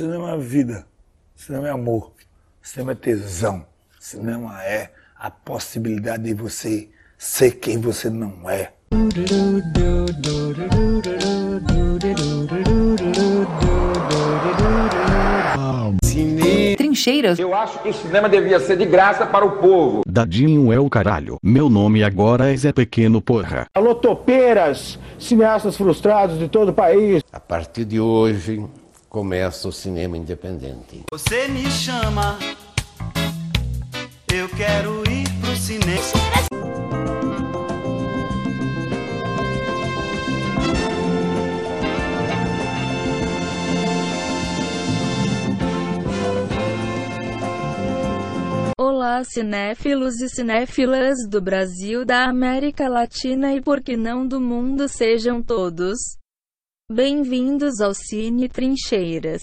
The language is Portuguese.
Cinema é vida, cinema é amor, cinema é tesão, cinema é a possibilidade de você ser quem você não é. Cine... Trincheiras. Eu acho que o cinema devia ser de graça para o povo. Dadinho é o caralho. Meu nome agora é Zé Pequeno Porra. Alô, topeiras, cineastas frustrados de todo o país. A partir de hoje, começa o cinema independente. Você me chama, eu quero ir pro cinema. Olá cinéfilos e cinéfilas do Brasil, da América Latina e por que não do mundo sejam todos bem-vindos ao Cine Trincheiras.